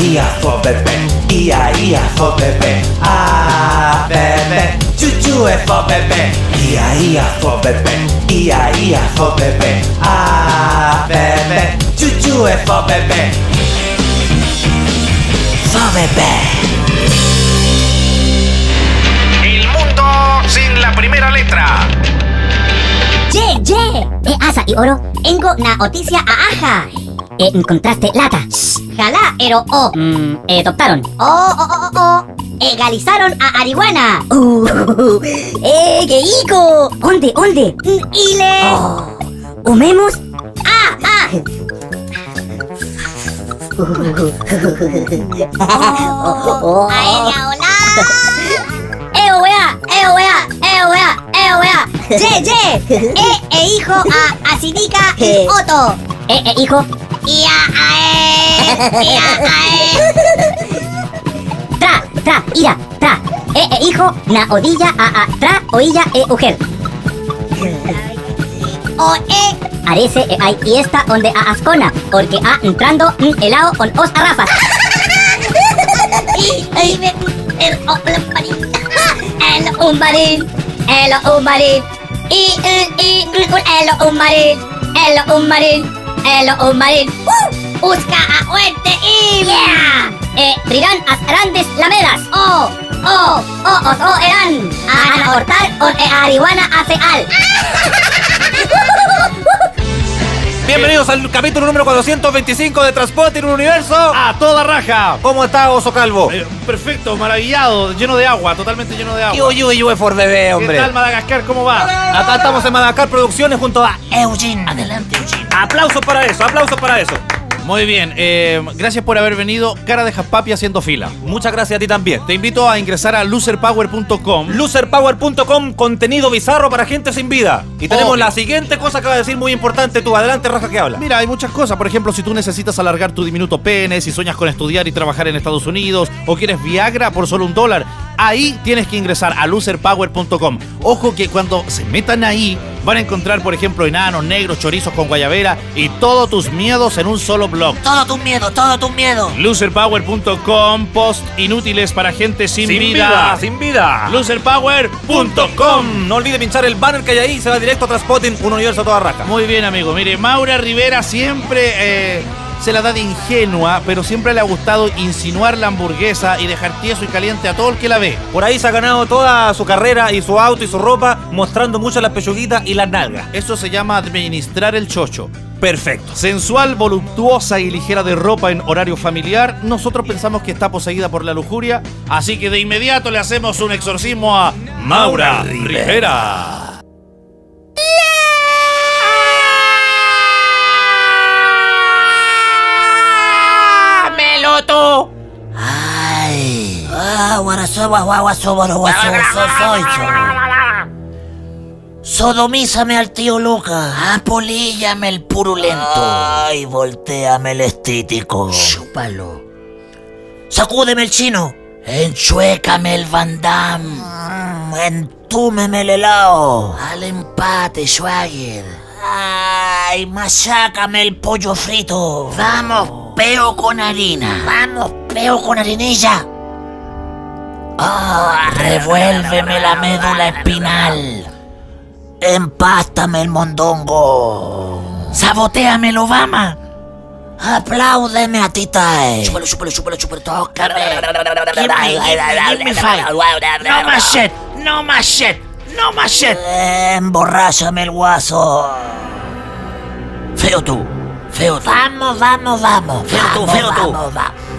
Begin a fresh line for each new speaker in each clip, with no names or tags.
ia fo bebé, ia ia fo bebé, ah bebé, chuchu é fo bebé, ia ia fo bebé, ia ia fo bebé, ah bebé, chuchu é fo bebé, fo bebé.
El mundo sin la primera letra.
Ye, ye, e asa y oro, engo na noticia. A aja. E encontraste lata. Jala, ero o. Mm, e adoptaron. O, o, o, o, o. Egalizaron a Arihuana. Uh, eh, qué hico. ¿Dónde, dónde? Mm, Ile. Oh. ¿Humemos? Ah, ah. Oh, aérea, hola. ¡Eh, wea! ¡Eh, wea! ¡Eh, wea! ¡Eh, wea! ¡Ye, ye! ¡Eh, e hijo a Asinica y Otto! ¡Eh, e hijo! ¡Ia, ae! ¡Ia, ae! ¡Tra, tra, ira, tra! ¡Eh, e hijo na odilla a a tra, oilla e mujer! O, e! Arece e ay y esta donde a ascona, porque a entrando un helado con os arrafas. y ahí me el marín el umbarín el umbarín y y y el umbarín el umbarín busca a fuerte y yeah eh rirán as grandes lameras oh oh oh oh oh eran a cortar con e arihuana hace al
Bienvenidos al capítulo número 425 de Transporte en un Universo.
A toda raja.
¿Cómo está Oso Calvo?
Eh, perfecto, maravillado, lleno de agua, totalmente lleno de
¿Qué
agua.
oye oye por bebé,
¿Qué
hombre?
tal Madagascar? ¿Cómo va?
Acá estamos en Madagascar Producciones junto a Eugene.
Adelante, Eugene.
Aplausos para eso, aplausos para eso.
Muy bien, eh, gracias por haber venido. Cara de Jaspapi haciendo fila.
Muchas gracias a ti también.
Te invito a ingresar a loserpower.com.
Loserpower.com, contenido bizarro para gente sin vida. Y tenemos
Obvio.
la siguiente cosa que va a decir muy importante tú. Adelante, Raja, que habla.
Mira, hay muchas cosas. Por ejemplo, si tú necesitas alargar tu diminuto pene, si sueñas con estudiar y trabajar en Estados Unidos, o quieres Viagra por solo un dólar, ahí tienes que ingresar a loserpower.com. Ojo que cuando se metan ahí, van a encontrar, por ejemplo, enanos, negros, chorizos con guayabera y todos tus miedos en un solo blog.
Todo tu miedo, todo tu miedo.
Loserpower.com, post inútiles para gente sin,
sin
vida.
vida, sin vida.
Loserpower.com.
No olvide pinchar el banner que hay ahí, se va directo a Transpotting, un universo a toda raja.
Muy bien, amigo. Mire, Maura Rivera siempre eh, se la da de ingenua, pero siempre le ha gustado insinuar la hamburguesa y dejar tieso y caliente a todo el que la ve.
Por ahí se ha ganado toda su carrera y su auto y su ropa, mostrando mucho las pechuguitas y las nalgas.
Eso se llama administrar el chocho.
Perfecto.
Sensual, voluptuosa y ligera de ropa en horario familiar, nosotros pensamos que está poseída por la lujuria, así que de inmediato le hacemos un exorcismo a Maura Rivera.
¡Ay! ¡Ah, guarasoba, soy Sodomízame al tío Luca. Apolíllame el purulento. Ay, volteame el estítico. Chúpalo. Sacúdeme el chino. Enchuécame el Van Damme. Entúmeme el helado. Al empate, Schwager. Ay, machácame el pollo frito. Vamos, peo con harina. Vamos, peo con harinilla. Ah, revuélveme la médula espinal. Empástame el mondongo. Saboteame el Obama. Apláudeme a Titae. Chúpalo, chúpalo, chúpalo, chúpalo. Tócame. Give me, give me, give me five. No más shit, no más shit, no más shit. Emborráchame el guaso. Feo tú, feo tú. Vamos, vamos, vamos. Feo tú, feo tú.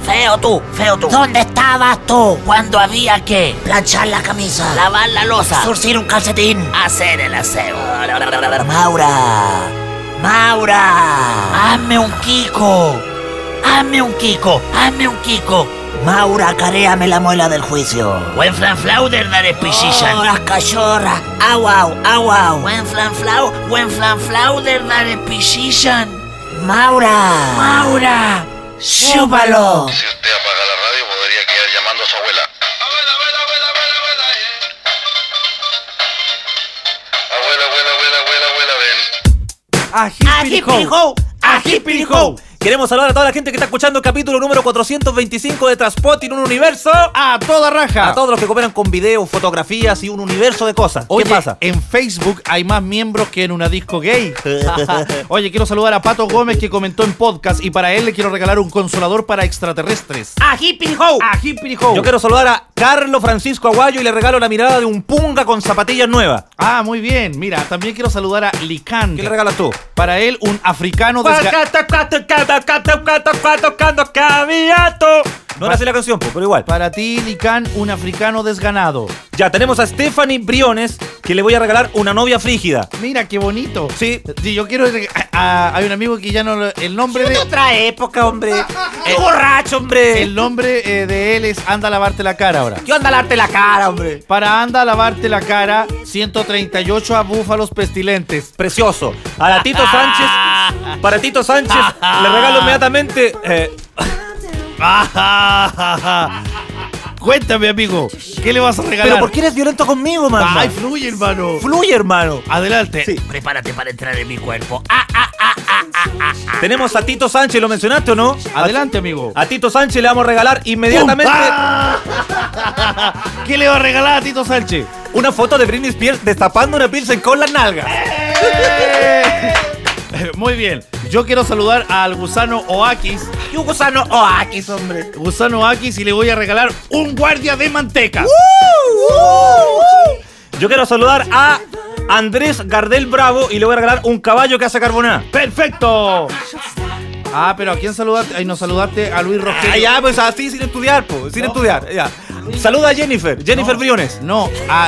Feo tú, feo tú. ¿Dónde estabas tú cuando había que planchar la camisa, lavar la losa, surcir un calcetín, hacer el aseo? Maura, Maura, hazme un Kiko, hazme un Kiko, hazme un Kiko. Maura, caréame la muela del juicio. Buen flanflauder dar pichillan. Oh, las cachorras. Au, au, au, au. Buen flanflau, buen flanflauder dar pichillan. Maura. Maura. Chúpalo.
Si usted apaga la radio, podría quedar llamando a su abuela. Abuela, abuela, abuela, abuela, abuela. Abuela, abuela, abuela, abuela, abuela, ven.
Ají Ají. Queremos saludar a toda la gente que está escuchando el capítulo número 425 de Transpotting un universo.
A toda raja.
A todos los que cooperan con videos, fotografías y un universo de cosas.
Oye,
¿Qué pasa?
En Facebook hay más miembros que en una disco gay. Oye, quiero saludar a Pato Gómez que comentó en podcast y para él le quiero regalar un consolador para extraterrestres.
¡A Hippie Ho!
A Hippie Ho.
Yo quiero saludar a Carlos Francisco Aguayo y le regalo la mirada de un punga con zapatillas nuevas.
Ah, muy bien. Mira, también quiero saludar a Lican.
¿Qué le regalas tú?
Para él, un africano desga-
No era así la canción, pero igual.
Para ti, Lican, un africano desganado.
Ya, tenemos a Stephanie Briones, que le voy a regalar una novia frígida.
Mira, qué bonito.
Sí.
Sí, yo quiero. a- hay un amigo que ya no. lo- El nombre de.
Otra época, hombre. ¡Qué borracho, hombre!
El nombre eh, de él es Anda a lavarte la cara ahora.
¿Qué onda darte la cara, hombre?
Para Anda a lavarte la cara, 138 a búfalos pestilentes.
Precioso. A la Tito Sánchez, para Tito Sánchez, le regalo inmediatamente. eh,
Cuéntame, amigo, ¿qué le vas a regalar?
pero ¿por qué eres violento conmigo, man?
Ay, fluye, hermano.
Fluye, hermano.
Adelante.
Sí.
Prepárate para entrar en mi cuerpo.
Tenemos a Tito Sánchez, ¿lo mencionaste o no?
Adelante, amigo.
A Tito Sánchez le vamos a regalar inmediatamente
¿Qué le va a regalar a Tito Sánchez?
una foto de Britney Spears destapando una Pilsen con las nalgas.
Eh, Muy bien. Yo quiero saludar al gusano Oakis.
Y un gusano oakis, hombre.
Gusano Oakis y le voy a regalar un guardia de manteca.
Yo quiero saludar a Andrés Gardel Bravo y le voy a regalar un caballo que hace carbonada.
¡Perfecto! Ah, pero ¿a quién saludaste? Ahí nos saludaste a Luis Rogelio.
Ah, ya, pues así sin estudiar, pues, sin estudiar. Ya. Saluda a Jennifer, Jennifer Briones.
No, a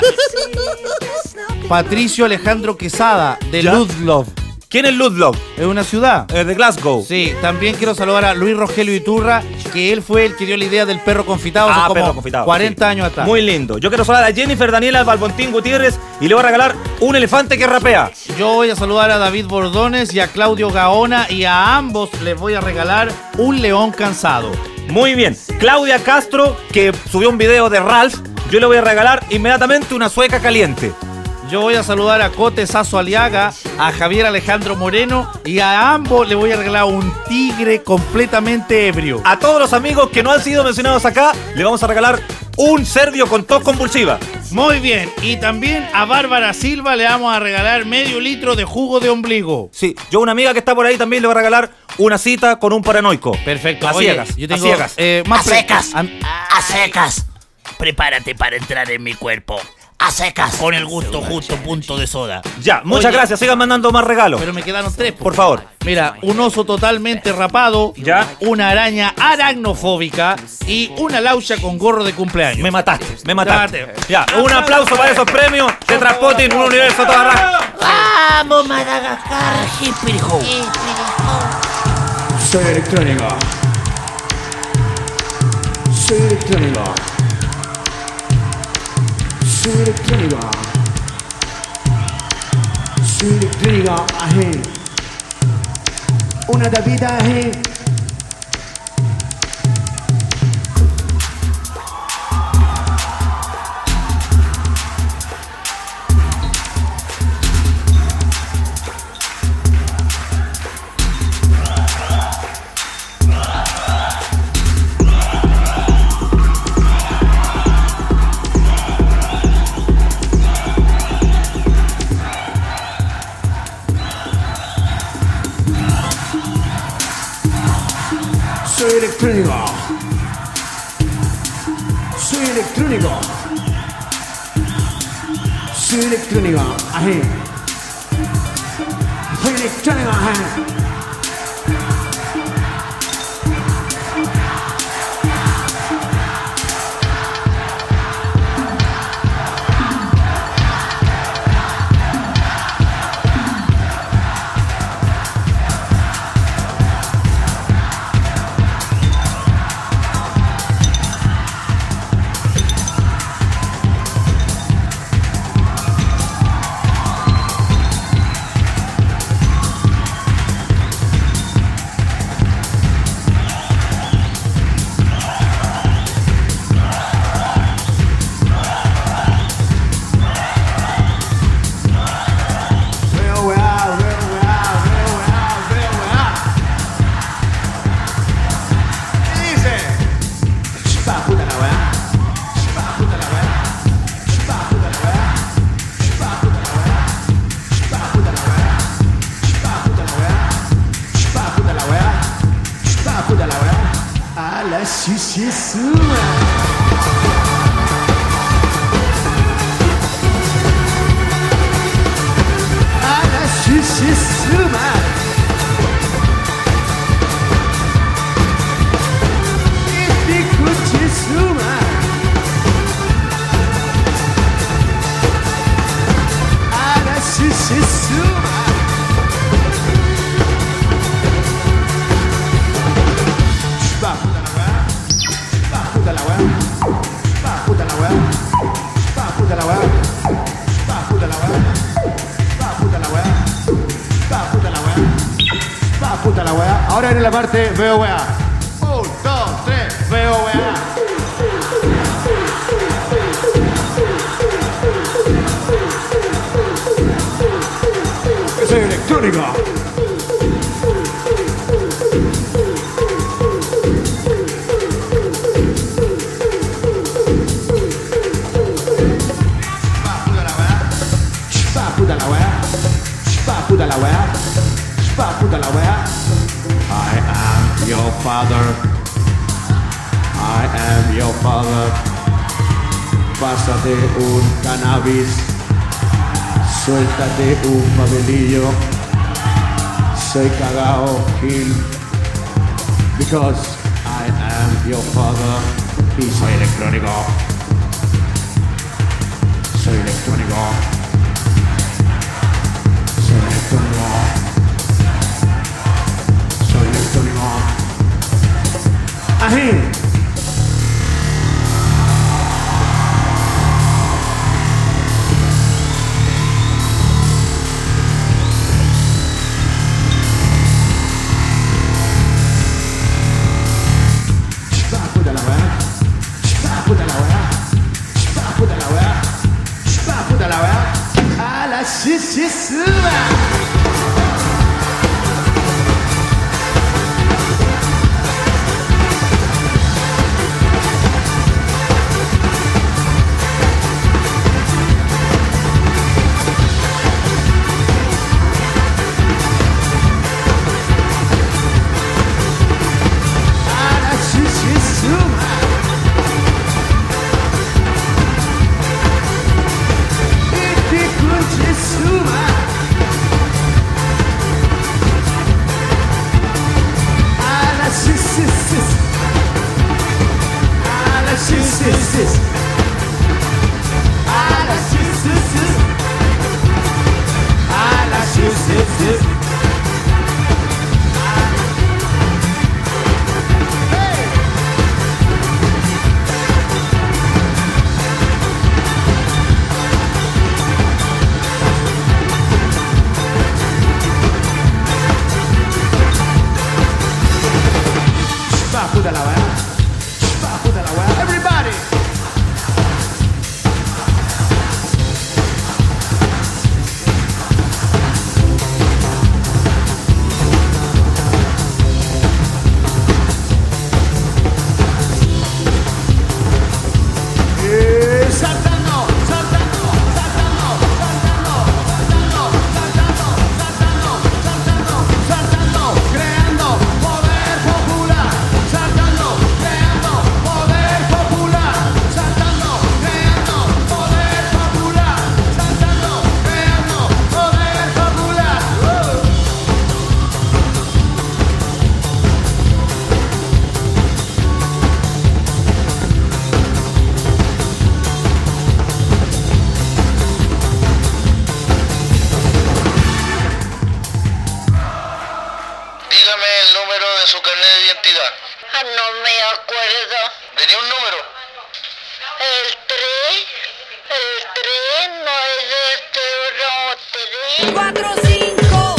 Patricio Alejandro Quesada de
¿Ya? ¿Quién es Ludlow?
Es una ciudad.
Eh, de Glasgow.
Sí, también quiero saludar a Luis Rogelio Iturra, que él fue el que dio la idea del perro confitado
Ah,
como
perro confitado,
40
sí.
años atrás.
Muy lindo. Yo quiero saludar a Jennifer Daniela Balbontín Gutiérrez y le voy a regalar un elefante que rapea.
Yo voy a saludar a David Bordones y a Claudio Gaona y a ambos les voy a regalar un león cansado.
Muy bien. Claudia Castro, que subió un video de Ralph, yo le voy a regalar inmediatamente una sueca caliente.
Yo voy a saludar a Cote Sazo Aliaga, a Javier Alejandro Moreno y a ambos le voy a regalar un tigre completamente ebrio.
A todos los amigos que no han sido mencionados acá, le vamos a regalar un serbio con tos convulsiva.
Muy bien, y también a Bárbara Silva le vamos a regalar medio litro de jugo de ombligo.
Sí, yo a una amiga que está por ahí también le voy a regalar una cita con un paranoico.
Perfecto.
A
Oye,
ciegas,
yo
a
tengo
ciegas.
eh,
A
más pre-
secas.
Am-
A secas. Prepárate para entrar en mi cuerpo. A secas.
Con el gusto justo, punto de soda.
Ya, muchas
Oye,
gracias. Sigan mandando más regalos.
Pero me quedaron tres,
Por favor.
Mira, un oso totalmente rapado,
Ya.
una araña aracnofóbica y una laucha con gorro de cumpleaños.
Me mataste, me mataste. Ya, un aplauso para esos premios de Transporting, un universo a toda raja.
Vamos, Madagascar. Hippie ho.
Soy electrónico. Soy electrónico. Soy electrónico. Soy electrónico. Ají. Una tapita Soy electrónico. Soy electrónico. Ají. Soy electrónico. Ají. la la parte VOA. Un, dos, tres, VOA. Soy electrónico. puta la wea, puta la wea, puta la wea. Your father. I am your father. Pásate un cannabis. Suéltate un papelillo. Soy cagao Gil. Because I am your father. Y soy electrónico. Soy electrónico. Soy electrónico.
Arrim. Shishishua! De carnet de identidad.
Ah, no me acuerdo.
¿Tenía un número?
El 3, el 3 no es este uno, 3.
4, 5,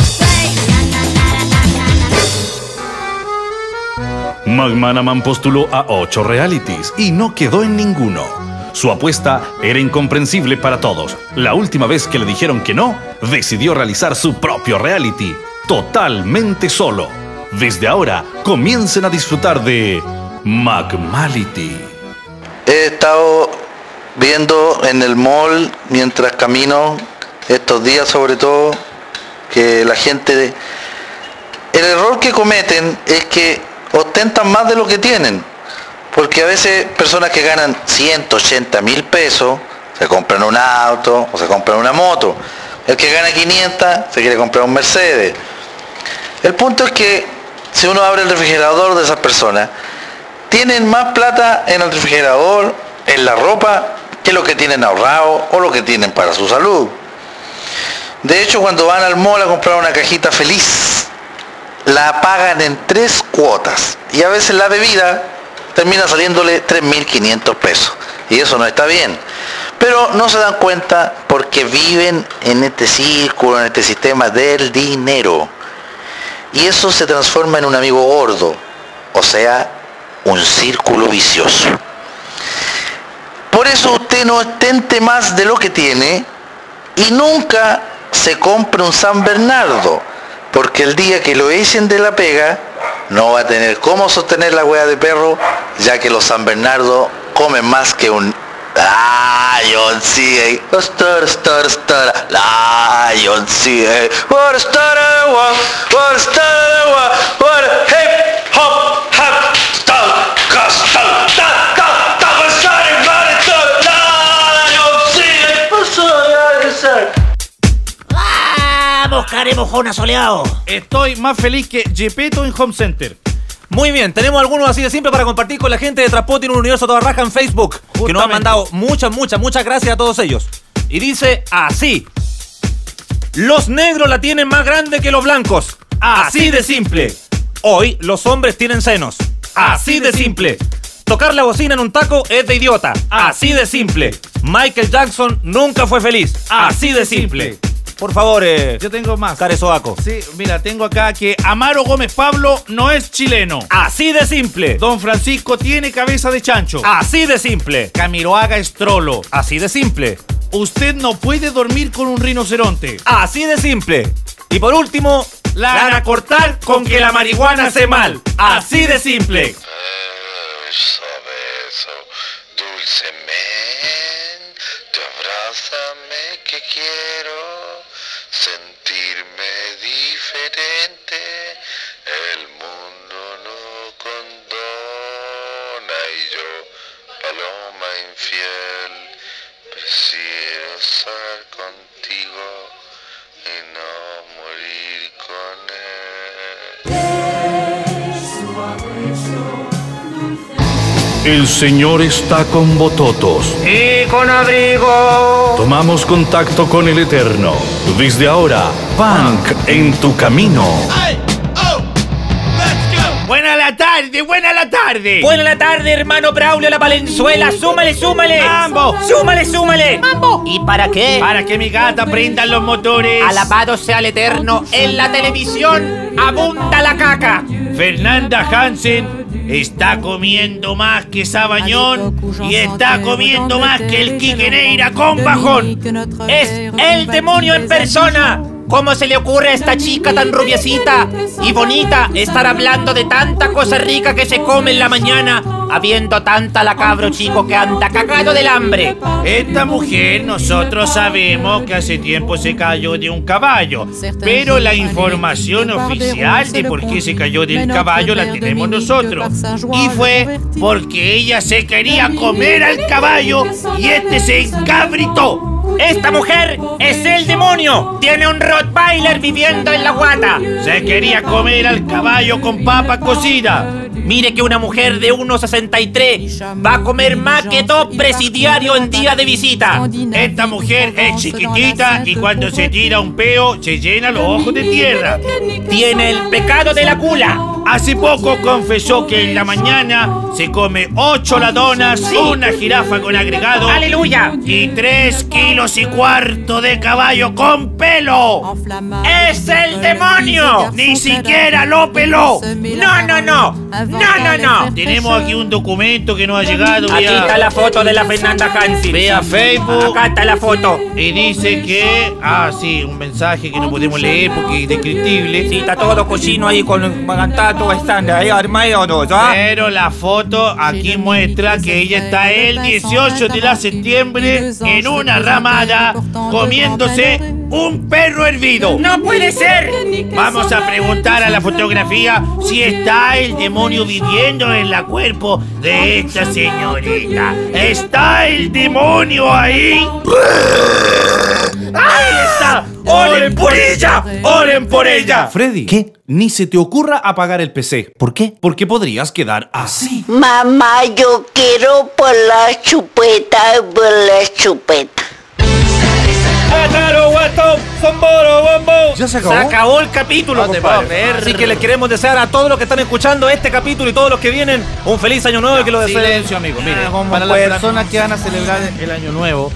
6.
McManaman postuló a ocho realities y no quedó en ninguno. Su apuesta era incomprensible para todos. La última vez que le dijeron que no, decidió realizar su propio reality, totalmente solo. Desde ahora, comiencen a disfrutar de McMality.
He estado viendo en el mall mientras camino estos días sobre todo que la gente el error que cometen es que ostentan más de lo que tienen Porque a veces personas que ganan 180 mil pesos se compran un auto o se compran una moto. El que gana 500 se quiere comprar un Mercedes. El punto es que si uno abre el refrigerador de esas personas, tienen más plata en el refrigerador, en la ropa, que lo que tienen ahorrado o lo que tienen para su salud. De hecho, cuando van al mall a comprar una cajita feliz, la pagan en tres cuotas. Y a veces la bebida termina saliéndole 3.500 pesos. Y eso no está bien. Pero no se dan cuenta porque viven en este círculo, en este sistema del dinero. Y eso se transforma en un amigo gordo. O sea, un círculo vicioso. Por eso usted no ostente más de lo que tiene y nunca se compre un San Bernardo. Porque el día que lo echen de la pega, no va a tener cómo sostener la hueá de perro, ya que los San Bernardo comen más que un Lion C. Star, star, star, Lion C. What a star, what, what a star, what, what a hip hop, hop, star, star, star, star, star, star, Lion C.
Vamos, caremojona soleado.
Estoy más feliz que Gepetto en Home Center.
Muy bien, tenemos algunos así de simple para compartir con la gente de Transporte en un universo toda raja en Facebook. Que nos han mandado muchas, muchas, muchas gracias a todos ellos. Y dice así. Los negros la tienen más grande que los blancos. Así de simple. Hoy los hombres tienen senos. Así de simple. Tocar la bocina en un taco es de idiota. Así de simple. Michael Jackson nunca fue feliz. Así de simple. Por favor, eh,
Yo tengo más.
Carezoaco.
Sí, mira, tengo acá que Amaro Gómez Pablo no es chileno.
Así de simple.
Don Francisco tiene cabeza de chancho.
Así de simple.
Camiroaga es trolo.
Así de simple.
Usted no puede dormir con un rinoceronte.
Así de simple. Y por último,
La van a cortar con que la marihuana hace mal.
Así de simple.
Beso, beso, dulcemente, abrázame que quiero El
Señor está con vototos.
Y con abrigo.
Tomamos contacto con el Eterno. Desde ahora, Punk en tu camino.
Buena la tarde, buena la tarde.
Buena la tarde, hermano Braulio La Valenzuela. Súmale, súmale.
Mambo.
Súmale, súmale. Mambo. ¿Y para qué?
Para que mi gata prendan los motores.
Alabado sea el Eterno. En la televisión abunda la caca.
Fernanda Hansen está comiendo más que Sabañón y está comiendo más que el Quique Neira con bajón.
Es el demonio en persona. ¿Cómo se le ocurre a esta chica tan rubiecita y bonita estar hablando de tanta cosa rica que se come en la mañana, habiendo tanta la cabro chico que anda cagado del hambre?
Esta mujer nosotros sabemos que hace tiempo se cayó de un caballo, pero la información oficial de por qué se cayó del caballo la tenemos nosotros. Y fue porque ella se quería comer al caballo y este se encabritó.
Esta mujer es el demonio. Tiene un Rottweiler viviendo en la guata.
Se quería comer al caballo con papa cocida.
Mire que una mujer de 1,63 va a comer más que dos presidiarios en día de visita.
Esta mujer es chiquitita y cuando se tira un peo se llena los ojos de tierra.
Tiene el pecado de la cula.
Hace poco confesó que en la mañana se come ocho ladonas, una jirafa con agregado
¡Aleluya!
y tres kilos y cuarto de caballo con pelo.
¡Es el demonio!
Ni siquiera lo peló.
No, no, no. No, no, no.
Tenemos aquí un documento que nos ha llegado.
Aquí
vía-
está la foto de la Fernanda Hansi.
Vea Facebook.
Acá está la foto.
Y dice que. Ah, sí, un mensaje que no podemos leer porque es descriptible.
Sí, está todo cochino ahí con pantalla
tu estando ahí armado, ¿ya?
Pero la foto aquí muestra que ella está el 18 de la septiembre en una ramada comiéndose un perro hervido.
¡No puede ser!
Vamos a preguntar a la fotografía si está el demonio viviendo en la cuerpo de esta señorita. ¿Está el demonio ahí? ¡Ahí está! ¡Oren por ella! ¡Oren por ella! Freddy, ¿qué? Ni se te ocurra apagar el PC. ¿Por qué? Porque podrías quedar así.
Mamá, yo quiero por la chupeta, por la chupeta.
¿Ya se
Se acabó el capítulo,
No
compadre. Así que les queremos desear a todos los que están escuchando este capítulo y todos los que vienen un feliz año nuevo y que lo deseen.
Silencio, amigo. Mire,
Ah, ¿cómo
para las personas que van a celebrar el año nuevo,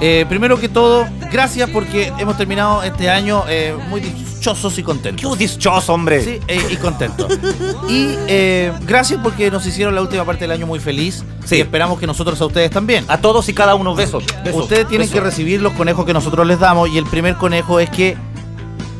eh, primero que todo, gracias porque hemos terminado este año eh, muy dichosos y contentos.
Qué dichoso, hombre.
Sí, eh, y contentos. y gracias porque nos hicieron la última parte del año muy feliz.
Sí.
Y esperamos que nosotros a ustedes también.
A todos y cada uno, besos. besos,
Ustedes tienen
besos.
que recibir los conejos que nosotros les damos y el primer conejo es que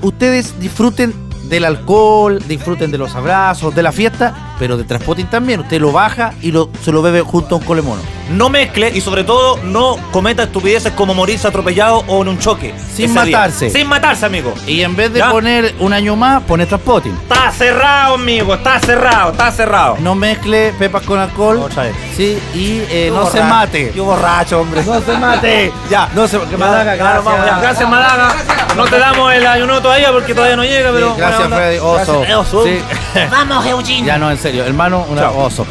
ustedes disfruten del alcohol, disfruten de los abrazos, de la fiesta, pero de Transpotting también. Usted lo baja y lo, se lo bebe junto a un colemono.
No mezcle y sobre todo no cometa estupideces como morirse atropellado o en un choque.
Sin
día.
matarse.
Sin matarse, amigo.
Y en vez de
Ya.
poner un año más, pone Transpotting.
Está cerrado, amigo. Está cerrado, está cerrado.
No mezcle pepas con alcohol.
Otra vez.
Sí, y eh, no se mate.
Yo borracho, hombre.
No se mate.
Ya.
No se que Malaga, gracias.
vamos, ya. Gracias, Malaga. No te damos el ayuno todavía porque todavía no llega, pero.
Sí, gracias. Freddy. Oso.
Gracias, oso.
Sí.
Vamos, Eugene.
Ya no, en serio. Hermano, una oso.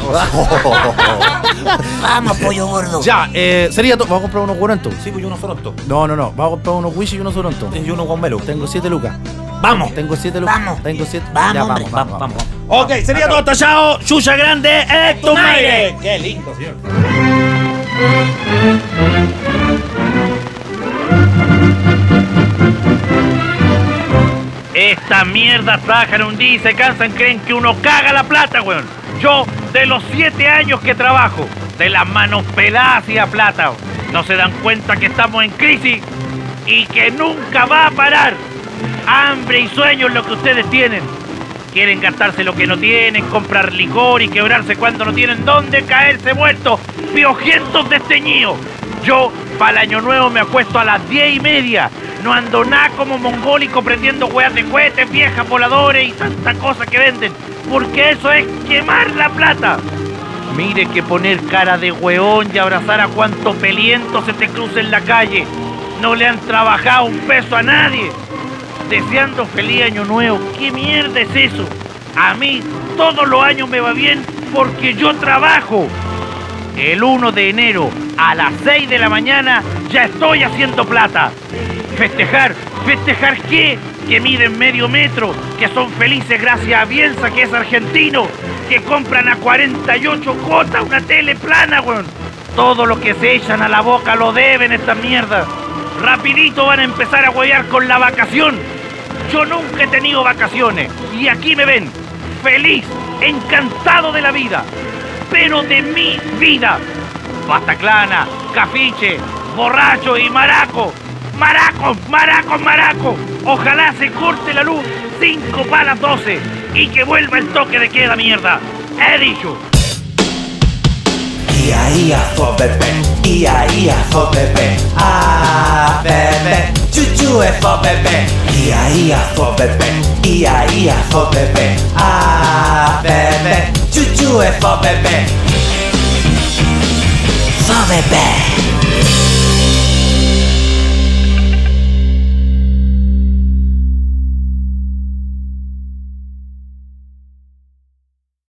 Vamos, pollo gordo.
ya, eh, sería todo. ¿Vamos a comprar unos guarantos?
Sí, pues yo no soronto.
No, no, no. Vamos a comprar unos wish y unos sorontos.
Y uno con velo.
Tengo siete lucas.
Vamos.
Tengo siete lucas.
Vamos.
Tengo siete.
Vamos,
Ya, vamos, vamos,
Vamos,
vamos.
vamos.
Ok, sería todo tachado. Chucha grande, es tu madre.
Qué lindo, señor.
Esta mierda trabajan un día y se cansan, creen que uno caga la plata, weón. Yo, de los siete años que trabajo, de las manos peladas y a plata, no se dan cuenta que estamos en crisis y que nunca va a parar. Hambre y sueño es lo que ustedes tienen. Quieren gastarse lo que no tienen, comprar licor y quebrarse cuando no tienen dónde caerse muertos, piojientos desteñidos. Yo, para el año nuevo, me acuesto a las diez y media. No como mongólico prendiendo hueas de cohetes, viejas voladores y tanta cosa que venden. Porque eso es quemar la plata. Mire que poner cara de hueón y abrazar a cuanto peliento se te cruce en la calle. No le han trabajado un peso a nadie deseando feliz año nuevo. ¿Qué mierda es eso? A mí todos los años me va bien porque yo trabajo. El 1 de enero a las 6 de la mañana ya estoy haciendo plata. Festejar, festejar qué? Que miden medio metro, que son felices gracias a Bielsa, que es argentino, que compran a 48 cuotas una tele plana, weón. Todo lo que se echan a la boca lo deben esta mierda. Rapidito van a empezar a huevear con la vacación. Yo nunca he tenido vacaciones y aquí me ven, feliz, encantado de la vida, pero de mi vida. Bataclana, cafiche, borracho y maraco. Maraco, maraco, maraco. Ojalá se corte la luz 5 para las 12 y que vuelva el toque de queda mierda. He dicho.
Ia ia fo bebé, ia ia fo bebé, ah bebé, chuchu é fo bebé, ia ia fo bebé, ia ia fo bebé, ah bebé, chuchu é fo bebé.
Bebé.